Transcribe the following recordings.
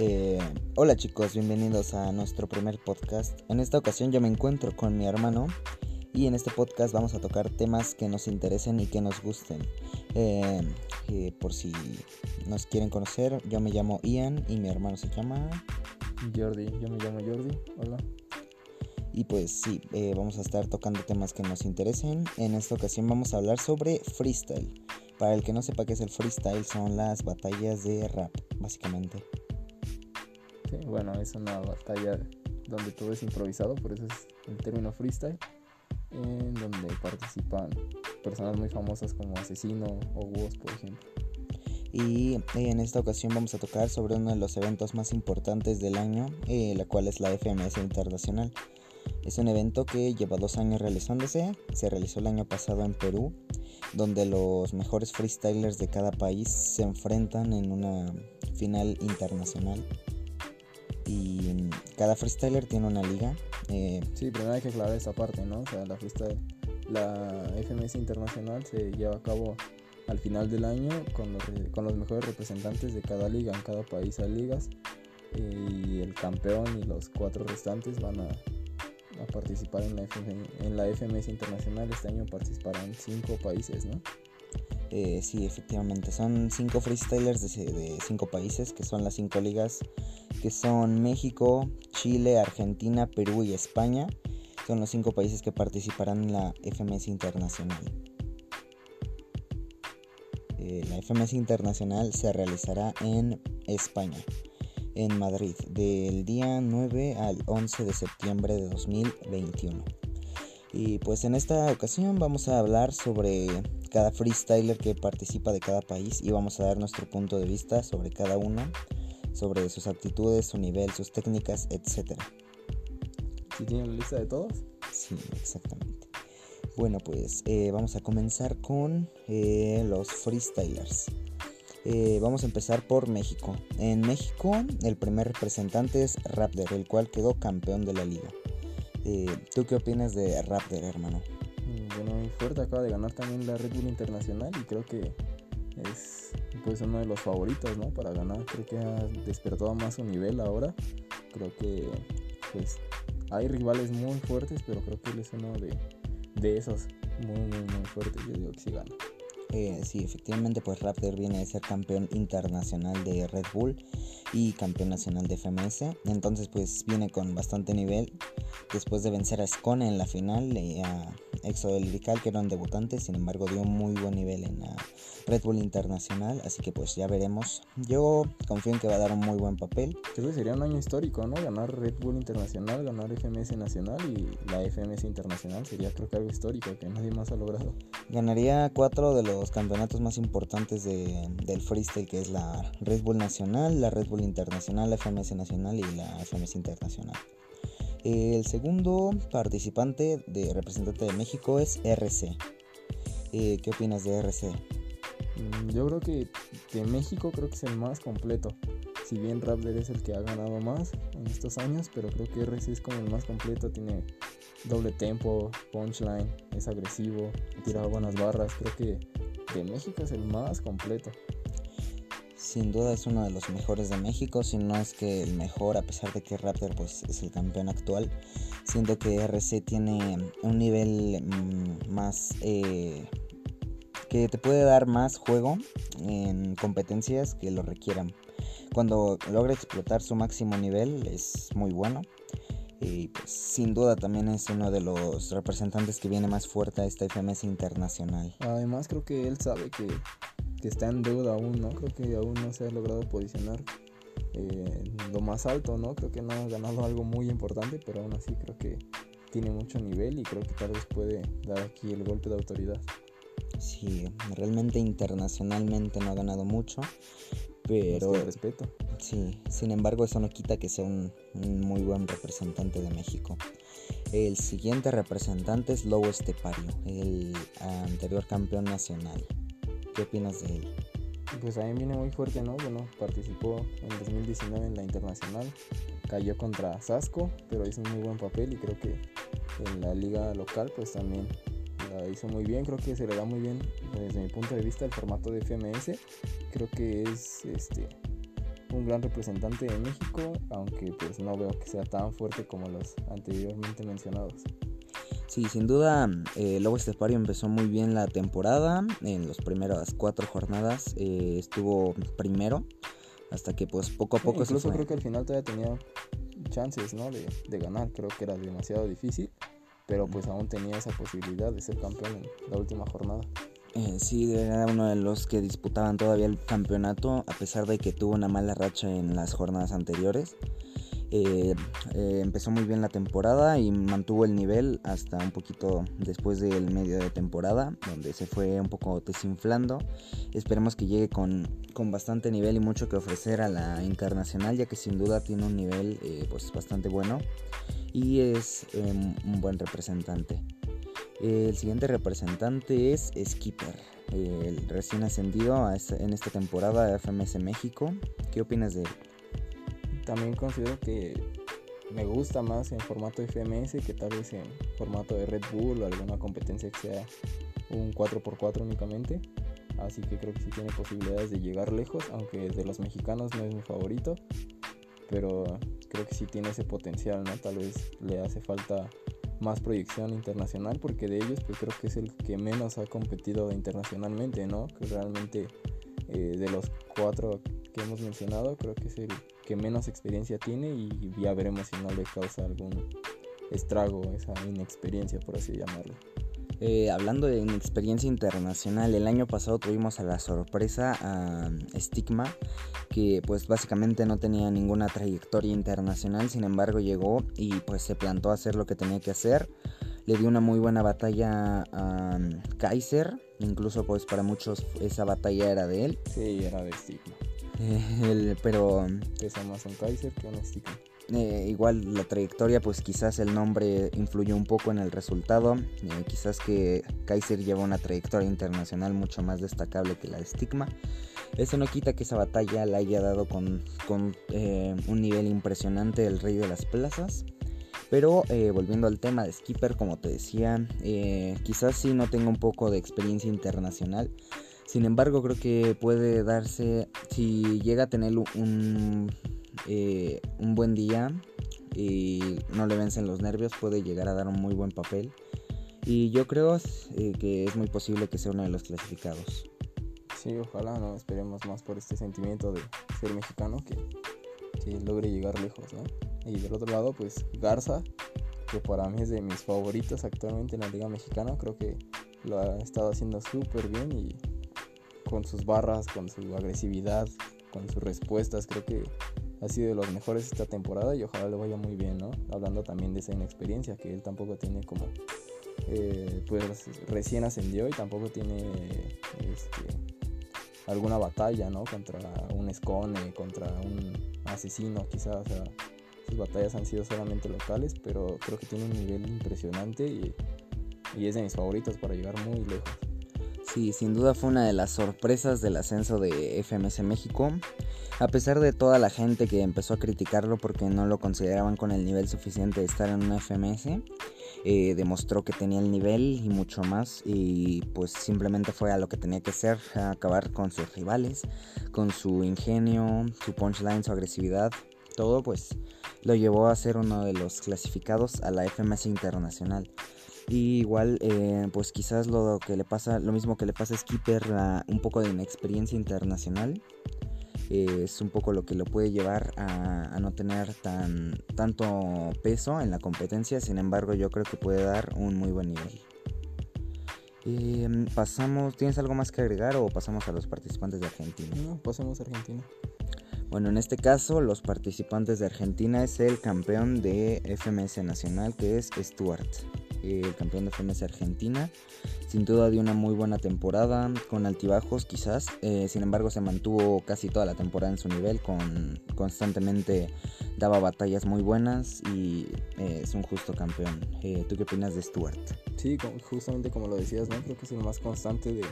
Eh, hola chicos, bienvenidos a nuestro primer podcast. En esta ocasión yo me encuentro con mi hermano y en este podcast vamos a tocar temas que nos interesen y que nos gusten. Eh, eh, por si nos quieren conocer, yo me llamo Ian y mi hermano se llama Jordi. Yo me llamo Jordi. Hola. Y pues sí, vamos a estar tocando temas que nos interesen. En esta ocasión vamos a hablar sobre freestyle. Para el que no sepa qué es el freestyle, son las batallas de rap, básicamente bueno, es una batalla donde todo es improvisado, por eso es el término freestyle, en donde participan personas muy famosas como Asesino o Woz, por ejemplo. Y en esta ocasión vamos a tocar sobre uno de los eventos más importantes del año, eh, la cual es la FMS Internacional. Es un evento que lleva dos años realizándose, se realizó el año pasado en Perú, donde los mejores freestylers de cada país se enfrentan en una final internacional y cada freestyler tiene una liga. Eh, sí, primero hay que aclarar esa parte, ¿no? O sea, la freestyle, la FMS Internacional se lleva a cabo al final del año con los, con los mejores representantes de cada liga. En cada país hay ligas y el campeón y los cuatro restantes van a, a participar en la, en la FMS Internacional. Este año participarán cinco países, ¿no? Eh, sí, efectivamente, son cinco freestylers de, cinco países, que son las cinco ligas, que son México, Chile, Argentina, Perú y España. Son los cinco países que participarán en la FMS Internacional. Eh, la FMS Internacional se realizará en España, en Madrid, del día 9 al 11 de septiembre de 2021. Y pues en esta ocasión vamos a hablar sobre cada freestyler que participa de cada país y vamos a dar nuestro punto de vista sobre cada uno, sobre sus actitudes, su nivel, sus técnicas, etc. ¿Sí tienen la lista de todos? Sí, exactamente. Bueno, pues eh, vamos a comenzar con eh, los freestylers. Eh, vamos a empezar por México. En México, el primer representante es Raptor, el cual quedó campeón de la liga. ¿Tú qué opinas de Raptor, hermano? muy fuerte, acaba de ganar también la Red Bull Internacional y creo que es pues uno de los favoritos, ¿no? Para ganar, creo que ha despertado más su nivel ahora. Creo que pues hay rivales muy fuertes, pero creo que él es uno de, de esos muy, muy, muy fuertes. Yo digo que sí gana. Eh, sí, efectivamente, pues Raptor viene de ser campeón internacional de Red Bull y campeón nacional de FMS. Entonces, pues viene con bastante nivel. Después de vencer a Scone en la final, y a Exo Lirical, que eran debutantes, sin embargo, dio muy buen nivel en la Red Bull Internacional. Así que, pues ya veremos. Yo confío en que va a dar un muy buen papel. Creo que sería un año histórico, ¿no? Ganar Red Bull Internacional, ganar FMS Nacional y la FMS Internacional sería, creo que algo histórico que nadie más ha logrado. Ganaría cuatro de los campeonatos más importantes del freestyle, que es la Red Bull Nacional, la Red Bull Internacional, la FMS Nacional y la FMS Internacional. El segundo participante de representante de México es RC. Eh, ¿Qué opinas de RC? Mm, yo creo que de México creo que es el más completo. Si bien Raptor es el que ha ganado más en estos años, pero creo que RC es como el más completo. Tiene doble tempo, punchline, es agresivo, tira buenas barras. Creo que de México es el más completo. Sin duda es uno de los mejores de México, si no es que el mejor, a pesar de que Raptor pues, es el campeón actual. Siento que RC tiene un nivel mm, más... Eh, que te puede dar más juego en competencias que lo requieran. Cuando logra explotar su máximo nivel es muy bueno. Y pues sin duda también es uno de los representantes que viene más fuerte a esta FMS internacional. Además creo que él sabe que, está en deuda aún, ¿no? Creo que aún no se ha logrado posicionar eh, lo más alto, ¿no? Creo que no ha ganado algo muy importante, pero aún así creo que tiene mucho nivel y creo que tal vez puede dar aquí el golpe de autoridad. Sí, realmente internacionalmente no ha ganado mucho, pero... respeto. Sí, sin embargo eso no quita que sea un, muy buen representante de México. El siguiente representante es Lobo Estepario, el anterior campeón nacional. ¿Qué opinas de él? Pues también viene muy fuerte, ¿no? Bueno, participó en 2019 en la internacional, cayó contra Sasco, pero hizo un muy buen papel y creo que en la liga local pues también la hizo muy bien, creo que se le da muy bien desde mi punto de vista el formato de FMS, creo que es este un gran representante de México, aunque pues no veo que sea tan fuerte como los anteriormente mencionados. Sí, sin duda, eh, Lobo Estepario empezó muy bien la temporada. En las primeras cuatro jornadas eh, estuvo primero, hasta que pues poco a poco... incluso creo que al final todavía tenía chances, ¿no? De, de ganar, creo que era demasiado difícil, pero pues aún tenía esa posibilidad de ser campeón en la última jornada. Eh, sí, era uno de los que disputaban todavía el campeonato, a pesar de que tuvo una mala racha en las jornadas anteriores. Eh, eh, empezó muy bien la temporada y mantuvo el nivel hasta un poquito después del medio de temporada, donde se fue un poco desinflando. Esperemos que llegue con, con bastante nivel y mucho que ofrecer a la internacional, ya que sin duda tiene un nivel pues bastante bueno y es un buen representante. El siguiente representante es Skipper, el recién ascendido en esta temporada de FMS México. ¿Qué opinas de él? También considero que me gusta más en formato FMS que tal vez en formato de Red Bull o alguna competencia que sea un 4x4 únicamente. Así que creo que sí tiene posibilidades de llegar lejos, aunque de los mexicanos no es mi favorito. Pero creo que sí tiene ese potencial, ¿no? Tal vez le hace falta más proyección internacional porque de ellos pues creo que es el que menos ha competido internacionalmente, ¿no? Que realmente eh, de los cuatro que hemos mencionado creo que es el que menos experiencia tiene y ya veremos si no le causa algún estrago esa inexperiencia por así llamarlo. Eh, hablando de inexperiencia internacional, el año pasado tuvimos a la sorpresa a Stigma, que pues básicamente no tenía ninguna trayectoria internacional, sin embargo llegó y pues se plantó a hacer lo que tenía que hacer. Le dio una muy buena batalla a Kaiser, incluso pues para muchos esa batalla era de él. Sí, era de Stigma. pero... Pesa más un Kaiser que un Stigma. Eh, igual la trayectoria, pues quizás el nombre influyó un poco en el resultado. Eh, quizás que Kaiser lleva una trayectoria internacional mucho más destacable que la de Stigma. Eso no quita que esa batalla la haya dado con, eh, un nivel impresionante el Rey de las Plazas. Pero volviendo al tema de Skipper, como te decía, quizás sí no tenga un poco de experiencia internacional. Sin embargo, creo que puede darse, si llega a tener un, eh, un buen día y no le vencen los nervios, puede llegar a dar un muy buen papel. Y yo creo eh, que es muy posible que sea uno de los clasificados. Sí, ojalá, ¿no? Esperemos más por este sentimiento de ser mexicano que, que logre llegar lejos, ¿no? Y del otro lado, pues Garza, que para mí es de mis favoritos actualmente en la Liga Mexicana, creo que lo ha estado haciendo súper bien y con sus barras, con su agresividad, con sus respuestas, creo que ha sido de los mejores esta temporada y ojalá le vaya muy bien, ¿no? Hablando también de esa inexperiencia que él tampoco tiene como, eh, pues recién ascendió y tampoco tiene este, alguna batalla, ¿no? Contra un escone, contra un asesino quizás, sus batallas han sido solamente locales, pero creo que tiene un nivel impresionante y, y es de mis favoritos para llegar muy lejos. Sí, sin duda fue una de las sorpresas del ascenso de FMS México. A pesar de toda la gente que empezó a criticarlo porque no lo consideraban con el nivel suficiente de estar en un FMS, eh, demostró que tenía el nivel y mucho más y pues simplemente fue a lo que tenía que ser, acabar con sus rivales, con su ingenio, su punchline, su agresividad, todo pues lo llevó a ser uno de los clasificados a la FMS Internacional. Y igual, eh, pues quizás lo que le pasa, lo mismo que le pasa a Skipper, un poco de inexperiencia internacional es un poco lo que lo puede llevar a, no tener tan, tanto peso en la competencia, sin embargo yo creo que puede dar un muy buen nivel. Em, pasamos, ¿tienes algo más que agregar o pasamos a los participantes de Argentina? No, pasemos a Argentina. Bueno, en este caso los participantes de Argentina es el campeón de FMS Nacional que es Stuart el campeón de FMS Argentina. Sin duda dio una muy buena temporada, con altibajos quizás, eh, sin embargo se mantuvo casi toda la temporada en su nivel, con, constantemente daba batallas muy buenas y eh, es un justo campeón. Eh, ¿Tú qué opinas de Stuart? Sí, justamente como lo decías, ¿no? creo que es el más constante de,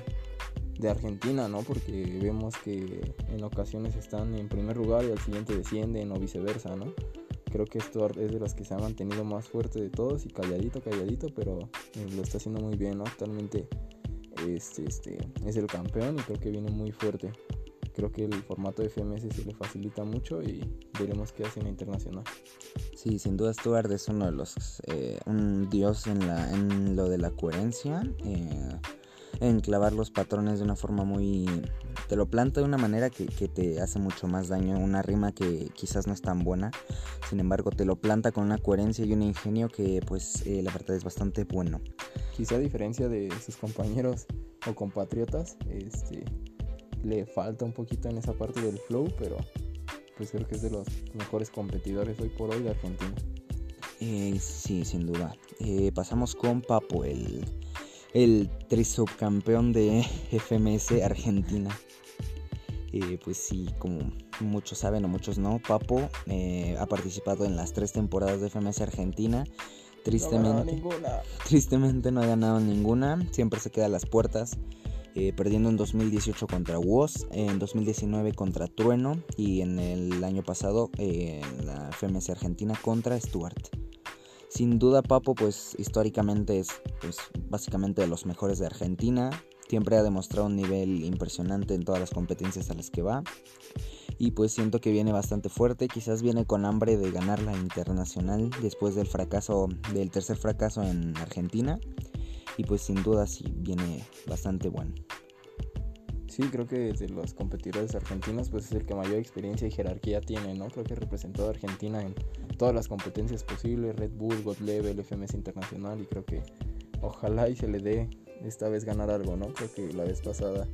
de Argentina, ¿no? Porque vemos que en ocasiones están en primer lugar y al siguiente descienden o viceversa, ¿no? Creo que Stuart es de los que se ha mantenido más fuerte de todos y calladito, calladito, pero eh, lo está haciendo muy bien, ¿no? Actualmente este, este, es el campeón y creo que viene muy fuerte. creo que el formato de FMS se le facilita mucho y veremos qué hace en la internacional. Sí, sin duda Stuart es uno de los, eh, un dios en, la, en lo de la coherencia, eh, en clavar los patrones de una forma muy... Te lo planta de una manera que, que, te hace mucho más daño, una rima que quizás no es tan buena, sin embargo te lo planta con una coherencia y un ingenio que pues eh, la verdad es bastante bueno. Quizá a diferencia de sus compañeros o compatriotas, este, le falta un poquito en esa parte del flow, pero pues creo que es de los mejores competidores hoy por hoy de Argentina. Eh, sí, sin duda. Eh, pasamos con Papo, el, el trisubcampeón de FMS Argentina. Eh, pues sí, como muchos saben o muchos no, Papo eh, ha participado en las tres temporadas de FMS Argentina. Tristemente, no tristemente no ha ganado ninguna, siempre se queda a las puertas. Eh, perdiendo en 2018 contra Woz, en 2019 contra Trueno y en el año pasado en la FMS Argentina contra Stuart. Sin duda Papo pues históricamente es pues, básicamente de los mejores de Argentina, siempre ha demostrado un nivel impresionante en todas las competencias a las que va y pues siento que viene bastante fuerte, quizás viene con hambre de ganar la internacional después del fracaso, del tercer fracaso en Argentina y pues sin duda sí viene bastante bueno. Sí, creo que de los competidores argentinos pues es el que mayor experiencia y jerarquía tiene, ¿no? Creo que representó a Argentina en todas las competencias posibles, Red Bull, God Level, FMS Internacional y creo que ojalá y se le dé esta vez ganar algo, ¿no? Creo que la vez pasada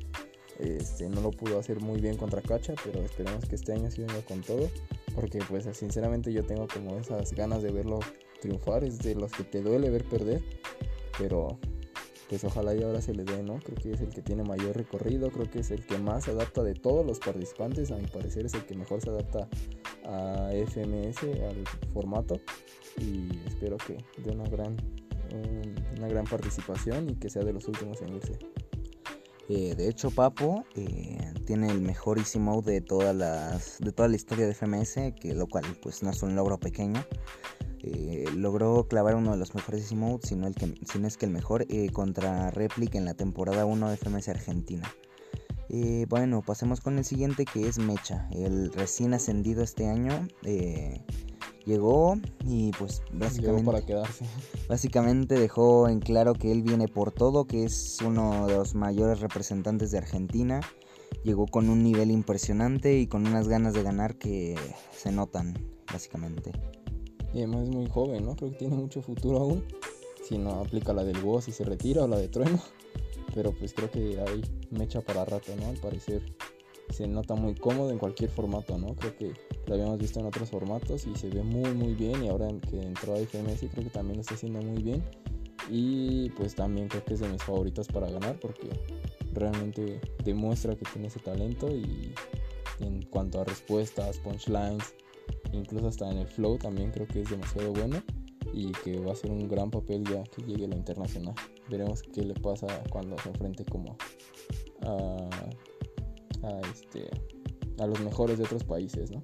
este, no lo pudo hacer muy bien contra Cacha, pero esperemos que este año sí con todo, porque pues sinceramente yo tengo como esas ganas de verlo triunfar, es de los que te duele ver perder, pero pues ojalá y ahora se le dé, ¿no? Creo que es el que tiene mayor recorrido, creo que es el que más se adapta de todos los participantes, a mi parecer es el que mejor se adapta a FMS, al formato, y espero que dé una gran, una gran participación y que sea de los últimos en irse. Eh, de hecho, Papo eh, tiene el mejor Easy Mode de, todas las, de toda la historia de FMS, que lo cual pues no es un logro pequeño. Eh, logró clavar uno de los mejores emotes, si no, el que, es que el mejor, contra Replic en la temporada 1 de FMS Argentina. Bueno, pasemos con el siguiente que es Mecha, el recién ascendido este año. Llegó y pues básicamente, para quedarse. básicamente dejó en claro que él viene por todo, que es uno de los mayores representantes de Argentina. Llegó con un nivel impresionante y con unas ganas de ganar que se notan, básicamente. Y además es muy joven, ¿no? Creo que tiene mucho futuro aún. Si no aplica la del Boss y se retira o la de Trueno. Pero pues creo que ahí me echa para rato, ¿no? Al parecer se nota muy cómodo en cualquier formato, ¿no? Creo que lo habíamos visto en otros formatos y se ve muy muy bien y ahora que entró a FMS creo que también lo está haciendo muy bien y pues también creo que es de mis favoritos para ganar porque realmente demuestra que tiene ese talento y en cuanto a respuestas, punchlines, incluso hasta en el flow también creo que es demasiado bueno y que va a ser un gran papel ya que llegue a la internacional. Veremos qué le pasa cuando se enfrente como a, a, este, a los mejores de otros países, ¿no?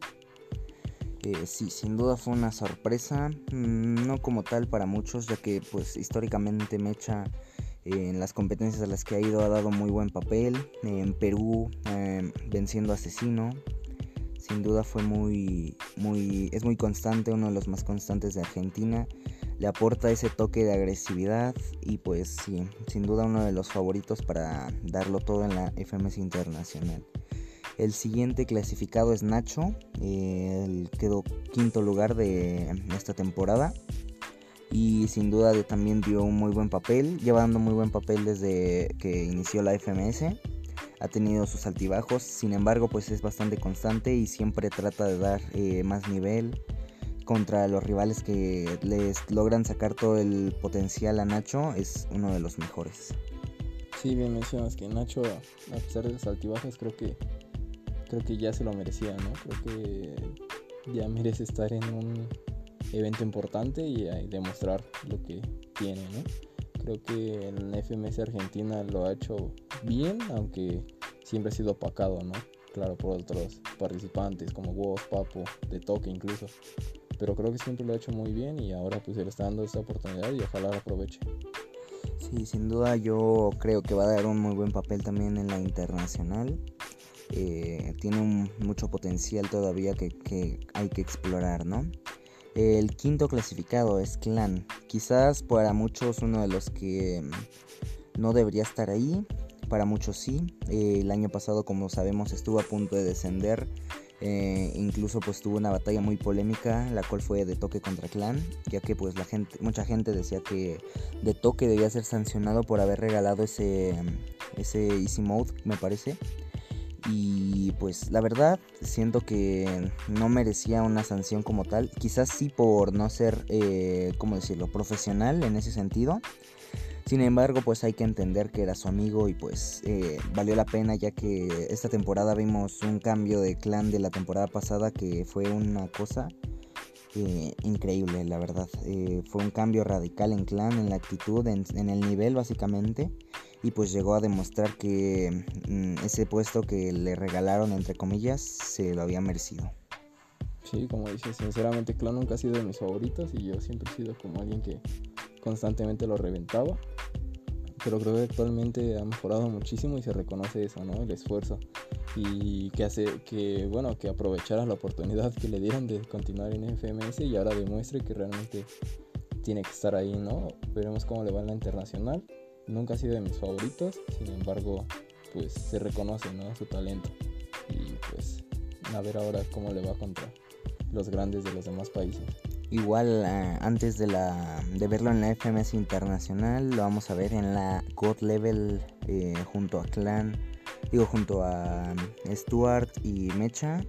Eh, sí, sin duda fue una sorpresa, mm, no como tal para muchos, ya que pues históricamente Mecha en las competencias a las que ha ido ha dado muy buen papel, en Perú eh, venciendo a Asesino, sin duda fue muy, muy, es muy constante, uno de los más constantes de Argentina. Le aporta ese toque de agresividad y pues sí, sin duda uno de los favoritos para darlo todo en la FMS Internacional. El siguiente clasificado es Nacho, él quedó quinto lugar de esta temporada y sin duda también dio un muy buen papel, llevando muy buen papel desde que inició la FMS ha tenido sus altibajos, sin embargo pues es bastante constante y siempre trata de dar eh, más nivel contra los rivales que les logran sacar todo el potencial a Nacho, es uno de los mejores. Sí, bien mencionas que Nacho, a pesar de sus altibajos, creo que creo que ya se lo merecía, ¿no? Creo que ya merece estar en un evento importante y demostrar lo que tiene, ¿no? Creo que en FMS Argentina lo ha hecho bien, aunque siempre ha sido opacado, ¿no? Claro, por otros participantes como vos, Papo, de Toque incluso. Pero creo que siempre lo ha hecho muy bien y ahora pues se le está dando esta oportunidad y ojalá la aproveche. Sí, sin duda yo creo que va a dar un muy buen papel también en la internacional. eh, tiene mucho potencial todavía que, hay que explorar, ¿no? El quinto clasificado es Clan. Quizás para muchos uno de los que mm, no debería estar ahí. Para muchos sí. Eh, el año pasado, como sabemos, estuvo a punto de descender. Eh, incluso pues tuvo una batalla muy polémica, la cual fue de toque contra clan, ya que pues la gente, mucha gente decía que de toque debía ser sancionado por haber regalado ese, ese easy mode, me parece. Y pues la verdad siento que no merecía una sanción como tal. Quizás sí por no ser, eh, ¿cómo decirlo?, profesional en ese sentido. Sin embargo, pues hay que entender que era su amigo y pues eh, valió la pena ya que esta temporada vimos un cambio de clan de la temporada pasada que fue una cosa eh, increíble, la verdad. Eh, fue un cambio radical en clan, en la actitud, en, el nivel básicamente. Y pues llegó a demostrar que mm, ese puesto que le regalaron, entre comillas, se lo había merecido. Sí, como dices, sinceramente Clan nunca ha sido de mis favoritos y yo siempre he sido como alguien que constantemente lo reventaba. Pero creo que actualmente ha mejorado muchísimo y se reconoce eso, ¿no? El esfuerzo. Y que hace que, bueno, que aprovechara la oportunidad que le dieron de continuar en FMS y ahora demuestre que realmente tiene que estar ahí, ¿no? Veremos cómo le va en la internacional. Nunca ha sido de mis favoritos, sin embargo, pues se reconoce, ¿no? Su talento. Y pues a ver ahora cómo le va contra los grandes de los demás países. Igual eh, antes de, la, de verlo en la FMS Internacional, lo vamos a ver en la God Level eh, junto a Clan, digo junto a mm, Stuart y Mecha.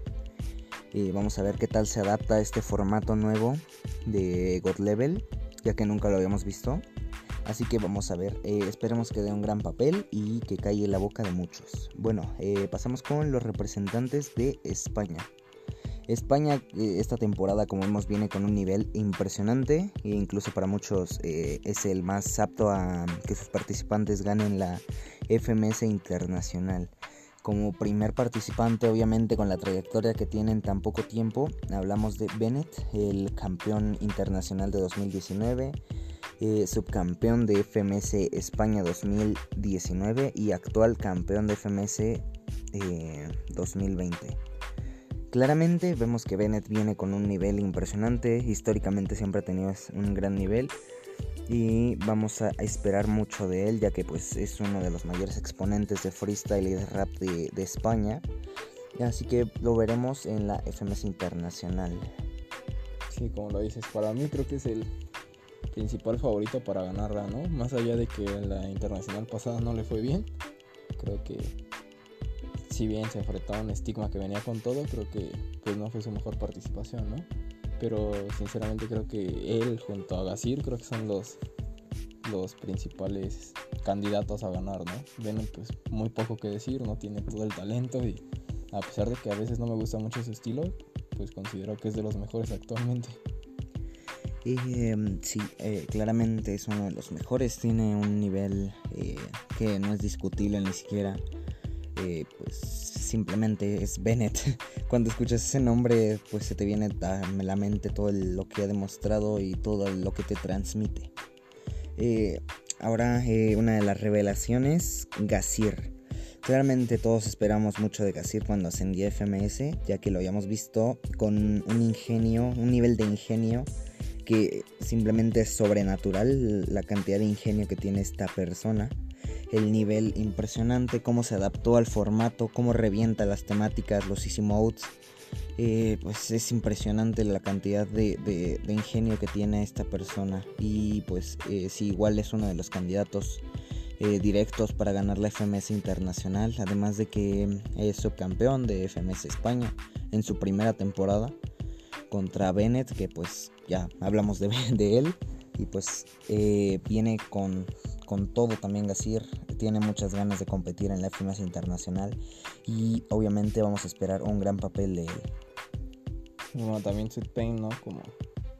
Y vamos a ver qué tal se adapta a este formato nuevo de God Level, ya que nunca lo habíamos visto. Así que vamos a ver, eh, esperemos que dé un gran papel y que calle la boca de muchos. Bueno, pasamos con los representantes de España. España eh, esta temporada, como vemos, viene con un nivel impresionante e incluso para muchos eh, es el más apto a que sus participantes ganen la FMS Internacional. Como primer participante, obviamente con la trayectoria que tiene en tan poco tiempo, hablamos de Bennett, el campeón internacional de 2019, eh, subcampeón de FMS España 2019 y actual campeón de FMS 2020. Claramente vemos que Bennett viene con un nivel impresionante, históricamente siempre ha tenido un gran nivel y vamos a esperar mucho de él ya que pues es uno de los mayores exponentes de freestyle y de rap de, España. Así que lo veremos en la FMS Internacional. Sí, como lo dices, para mí creo que es el principal favorito para ganarla, ¿no? Más allá de que la internacional pasada no le fue bien, creo que si bien se enfrentó a un estigma que venía con todo, creo que pues no fue su mejor participación, ¿no? Pero sinceramente creo que él junto a Gasir creo que son los, los principales candidatos a ganar, ¿no? Ven pues muy poco que decir, no tiene todo el talento y a pesar de que a veces no me gusta mucho su estilo, pues considero que es de los mejores actualmente. Em, sí, eh, claramente es uno de los mejores, tiene un nivel eh, que no es discutible ni siquiera. Eh, pues simplemente es Bennett. Cuando escuchas ese nombre, pues se te viene a la mente todo lo que ha demostrado y todo lo que te transmite. Eh, ahora, eh, una de las revelaciones, Gasir. Claramente todos esperamos mucho de Gasir cuando ascendía FMS, ya que lo habíamos visto con un ingenio, un nivel de ingenio que simplemente es sobrenatural la cantidad de ingenio que tiene esta persona el nivel impresionante, cómo se adaptó al formato, cómo revienta las temáticas, los easy modes. Eh, pues es impresionante la cantidad de, ingenio que tiene esta persona y pues eh, igual es uno de los candidatos eh, directos para ganar la FMS internacional además de que es subcampeón de FMS España en su primera temporada contra Bennett que pues ya hablamos de, de él y pues viene con con todo también Gasir tiene muchas ganas de competir en la FMS internacional y obviamente vamos a esperar un gran papel de él. Bueno, también Sweet Pain, ¿no? Como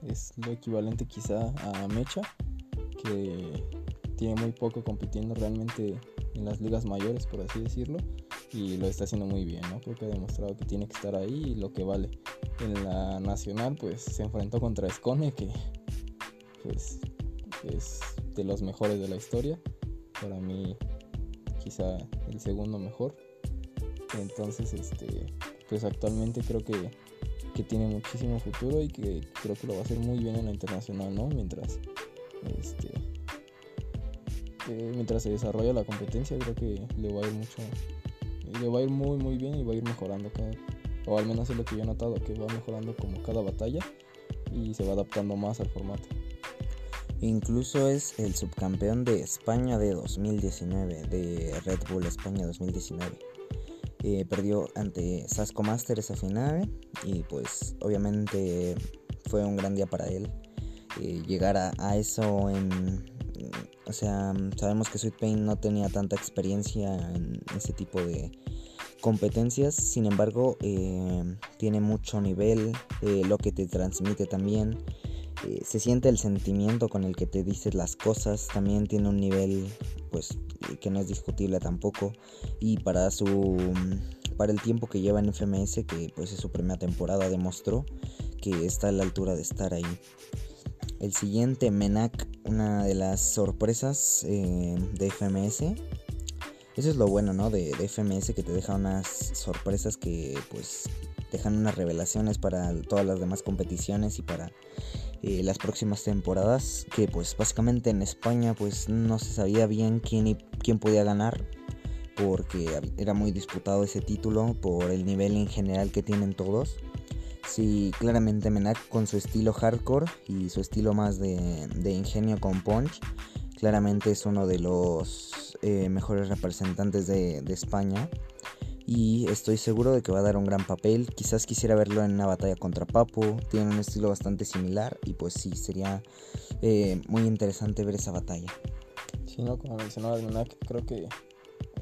es lo equivalente quizá a Mecha, que tiene muy poco compitiendo realmente en las ligas mayores, por así decirlo, y lo está haciendo muy bien, ¿no? Creo que ha demostrado que tiene que estar ahí y lo que vale. En la nacional, pues se enfrentó contra Escone, que pues es de los mejores de la historia. Para mí, quizá el segundo mejor. Entonces, este, pues actualmente creo que, que tiene muchísimo futuro y que creo que lo va a hacer muy bien en la internacional, ¿no? Mientras, este, mientras se desarrolla la competencia, creo que le va a ir mucho, le va a ir muy, muy bien y va a ir mejorando cada, o al menos es lo que yo he notado, que va mejorando como cada batalla y se va adaptando más al formato. Incluso es el subcampeón de España de 2019, de Red Bull España 2019. Eh, perdió ante Sasco Master esa final y pues obviamente fue un gran día para él. Eh, llegar a, eso. O sea, sabemos que Sweet Pain no tenía tanta experiencia en ese tipo de competencias, sin embargo eh, tiene mucho nivel, lo que te transmite también eh, se siente el sentimiento con el que te dices las cosas, también tiene un nivel pues que no es discutible tampoco y para su mm, para el tiempo que lleva en FMS que pues es su primera temporada demostró que está a la altura de estar ahí. El siguiente Menac, una de las sorpresas eh, de FMS. Eso es lo bueno, ¿no? De, de, FMS que te deja unas sorpresas que pues dejan unas revelaciones para todas las demás competiciones y para eh, las próximas temporadas que pues básicamente en España pues no se sabía bien quién, quién podía ganar porque era muy disputado ese título por el nivel en general que tienen todos. Sí, claramente Menac con su estilo hardcore y su estilo más de, ingenio con punch, claramente es uno de los eh, mejores representantes de, de España y estoy seguro de que va a dar un gran papel. Quizás quisiera verlo en una batalla contra Papu, tiene un estilo bastante similar y pues sí, sería eh, muy interesante ver esa batalla. Sí, no, como mencionaba Lunak, creo que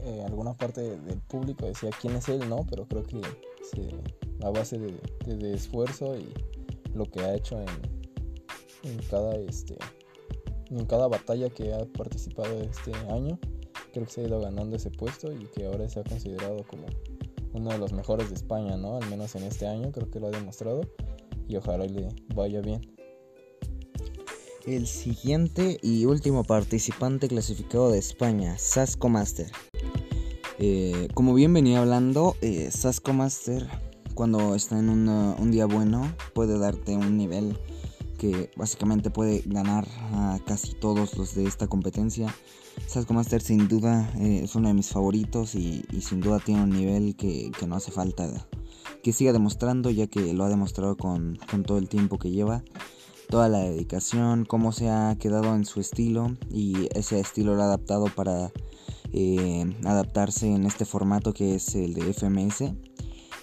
eh, alguna parte del público decía quién es él, ¿no? Pero creo que a base de, esfuerzo y lo que ha hecho en, en cada este en cada batalla que ha participado este año creo que se ha ido ganando ese puesto y que ahora se ha considerado como uno de los mejores de España, ¿no? Al menos en este año creo que lo ha demostrado y ojalá le vaya bien. El siguiente y último participante clasificado de España, Sasco Master. Eh, como bien venía hablando, eh, Sasco Master cuando está en un día bueno puede darte un nivel que básicamente puede ganar a casi todos los de esta competencia. Sasco Master sin duda eh, es uno de mis favoritos y, sin duda tiene un nivel que, no hace falta que siga demostrando ya que lo ha demostrado con, todo el tiempo que lleva. Toda la dedicación, cómo se ha quedado en su estilo y ese estilo lo ha adaptado para eh, adaptarse en este formato que es el de FMS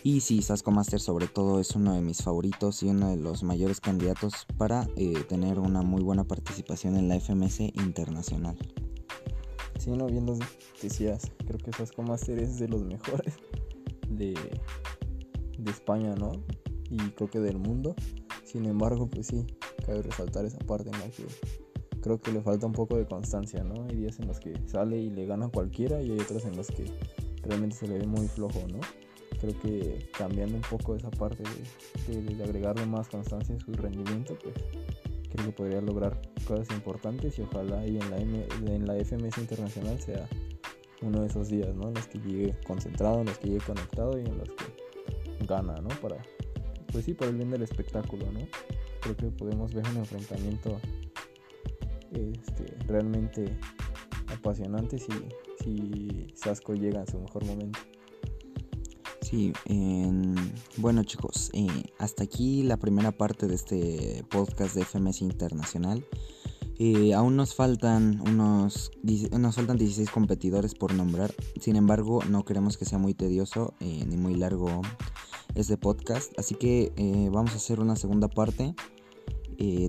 y sí, Sasco Master sobre todo es uno de mis favoritos y uno de los mayores candidatos para eh, tener una muy buena participación en la FMS internacional. Sí, no, bien lo decías, creo que Sasco Master es de los mejores de, de España, ¿no? Y creo que del mundo. Sin embargo, pues sí, cabe resaltar esa parte, ¿no? Que creo que le falta un poco de constancia, ¿no? Hay días en los que sale y le gana cualquiera y hay otros en los que realmente se le ve muy flojo, ¿no? creo que cambiando un poco esa parte de, agregarle más constancia a su rendimiento, pues creo que podría lograr cosas importantes y ojalá y en la, en la FMS internacional sea uno de esos días, ¿no? En los que llegue concentrado, en los que llegue conectado y en los que gana, ¿no? Para, pues sí, para el bien del espectáculo, ¿no? Creo que podemos ver un enfrentamiento este, realmente apasionante si, si Sasco llega en su mejor momento. Sí, bueno chicos, eh, hasta aquí la primera parte de este podcast de FMS Internacional. Eh, aún nos faltan unos nos faltan 16 competidores por nombrar. Sin embargo, no queremos que sea muy tedioso eh, ni muy largo este podcast. Así que vamos a hacer una segunda parte.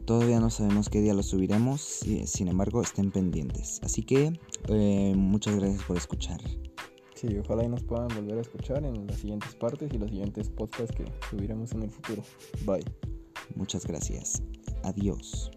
todavía no sabemos qué día lo subiremos. sin embargo, estén pendientes. Así que muchas gracias por escuchar. Sí, ojalá y nos puedan volver a escuchar en las siguientes partes y los siguientes podcasts que subiremos en el futuro. Bye. Muchas gracias. Adiós.